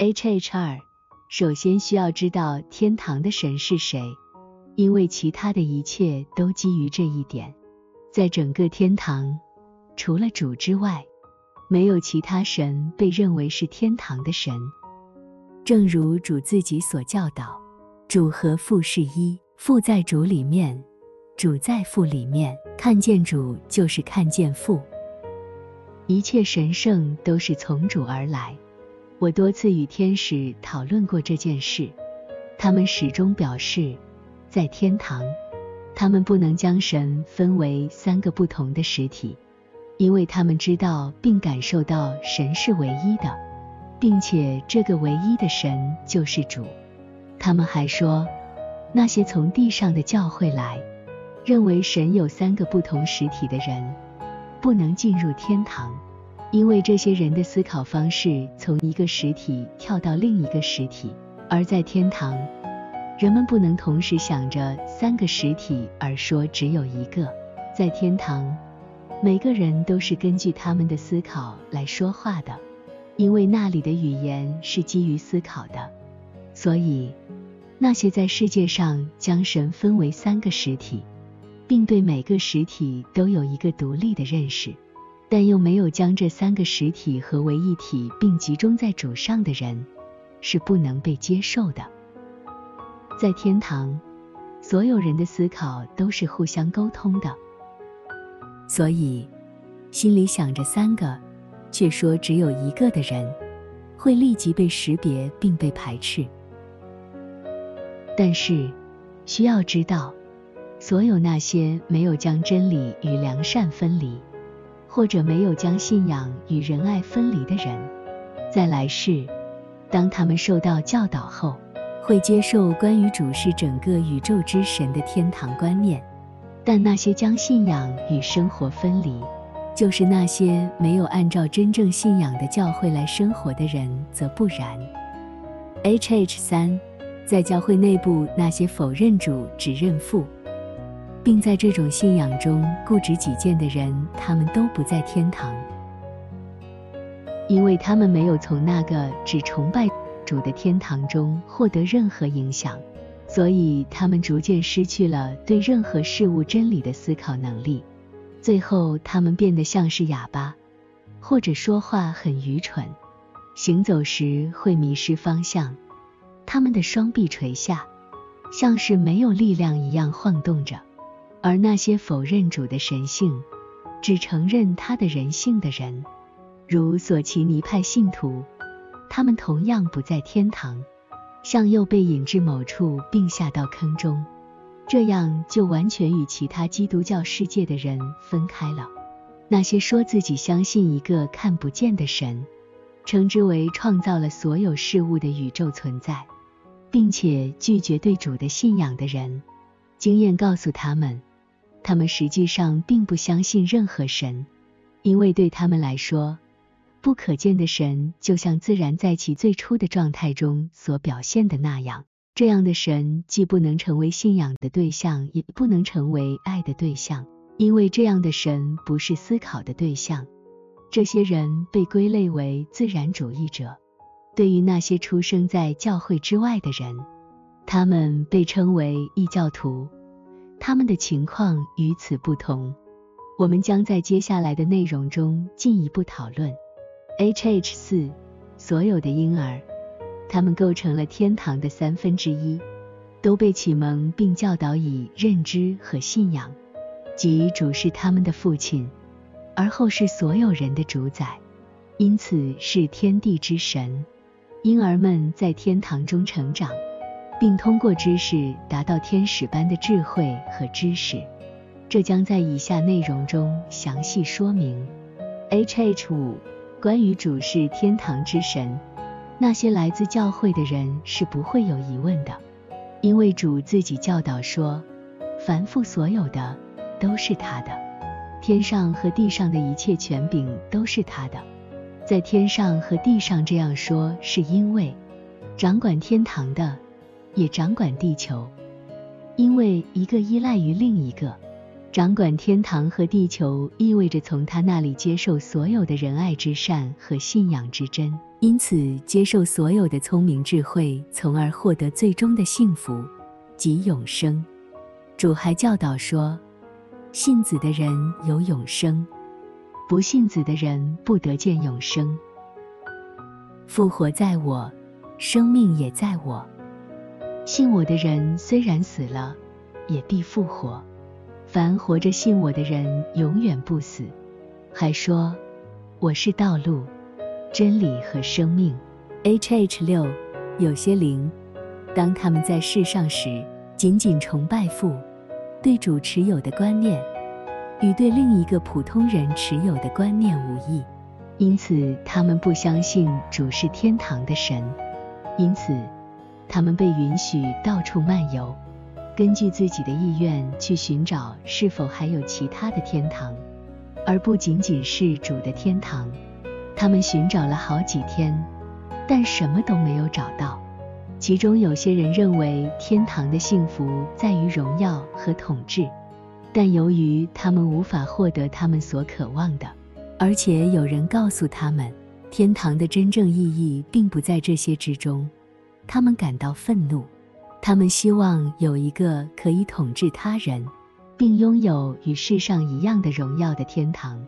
H H 二，首先需要知道天堂的神是谁，因为其他的一切都基于这一点。在整个天堂，除了主之外，没有其他神被认为是天堂的神。正如主自己所教导，主和父是一，父在主里面，主在父里面。看见主就是看见父。一切神圣都是从主而来。我多次与天使讨论过这件事，他们始终表示，在天堂，他们不能将神分为三个不同的实体，因为他们知道并感受到神是唯一的，并且这个唯一的神就是主。他们还说，那些从地上的教会来，认为神有三个不同实体的人，不能进入天堂。因为这些人的思考方式从一个实体跳到另一个实体，而在天堂，人们不能同时想着三个实体而说只有一个。在天堂，每个人都是根据他们的思考来说话的，因为那里的语言是基于思考的。所以，那些在世界上将神分为三个实体，并对每个实体都有一个独立的认识。但又没有将这三个实体合为一体并集中在主上的人，是不能被接受的。在天堂，所有人的思考都是互相沟通的，所以心里想着三个，却说只有一个的人，会立即被识别并被排斥。但是需要知道，所有那些没有将真理与良善分离。或者没有将信仰与仁爱分离的人，在来世，当他们受到教导后，会接受关于主是整个宇宙之神的天堂观念。但那些将信仰与生活分离，就是那些没有按照真正信仰的教会来生活的人，则不然。H H 三，在教会内部，那些否认主、只认父。并在这种信仰中固执己见的人，他们都不在天堂，因为他们没有从那个只崇拜主的天堂中获得任何影响，所以他们逐渐失去了对任何事物真理的思考能力。最后，他们变得像是哑巴，或者说话很愚蠢，行走时会迷失方向，他们的双臂垂下，像是没有力量一样晃动着。而那些否认主的神性，只承认他的人性的人，如索奇尼派信徒，他们同样不在天堂，向右被引至某处并下到坑中，这样就完全与其他基督教世界的人分开了。那些说自己相信一个看不见的神，称之为创造了所有事物的宇宙存在，并且拒绝对主的信仰的人，经验告诉他们。他们实际上并不相信任何神，因为对他们来说，不可见的神就像自然在其最初的状态中所表现的那样。这样的神既不能成为信仰的对象，也不能成为爱的对象，因为这样的神不是思考的对象。这些人被归类为自然主义者。对于那些出生在教会之外的人，他们被称为异教徒。他们的情况与此不同，我们将在接下来的内容中进一步讨论。H H 四，所有的婴儿，他们构成了天堂的三分之一，都被启蒙并教导以认知和信仰，即主是他们的父亲，而后是所有人的主宰，因此是天地之神。婴儿们在天堂中成长。并通过知识达到天使般的智慧和知识，这将在以下内容中详细说明。H H 五，关于主是天堂之神，那些来自教会的人是不会有疑问的，因为主自己教导说，凡父所有的都是他的，天上和地上的一切权柄都是他的。在天上和地上这样说，是因为掌管天堂的。也掌管地球，因为一个依赖于另一个。掌管天堂和地球意味着从他那里接受所有的仁爱之善和信仰之真。因此接受所有的聪明智慧，从而获得最终的幸福及永生。主还教导说，信子的人有永生，不信子的人不得见永生。复活在我，生命也在我。信我的人虽然死了，也必复活。凡活着信我的人，永远不死。还说，我是道路、真理和生命。H H 六，有些灵，当他们在世上时，仅仅崇拜父，对主持有的观念，与对另一个普通人持有的观念无异。因此，他们不相信主是天堂的神。因此。他们被允许到处漫游，根据自己的意愿去寻找是否还有其他的天堂，而不仅仅是主的天堂。他们寻找了好几天，但什么都没有找到。其中有些人认为天堂的幸福在于荣耀和统治，但由于他们无法获得他们所渴望的，而且有人告诉他们，天堂的真正意义并不在这些之中。他们感到愤怒，他们希望有一个可以统治他人，并拥有与世上一样的荣耀的天堂。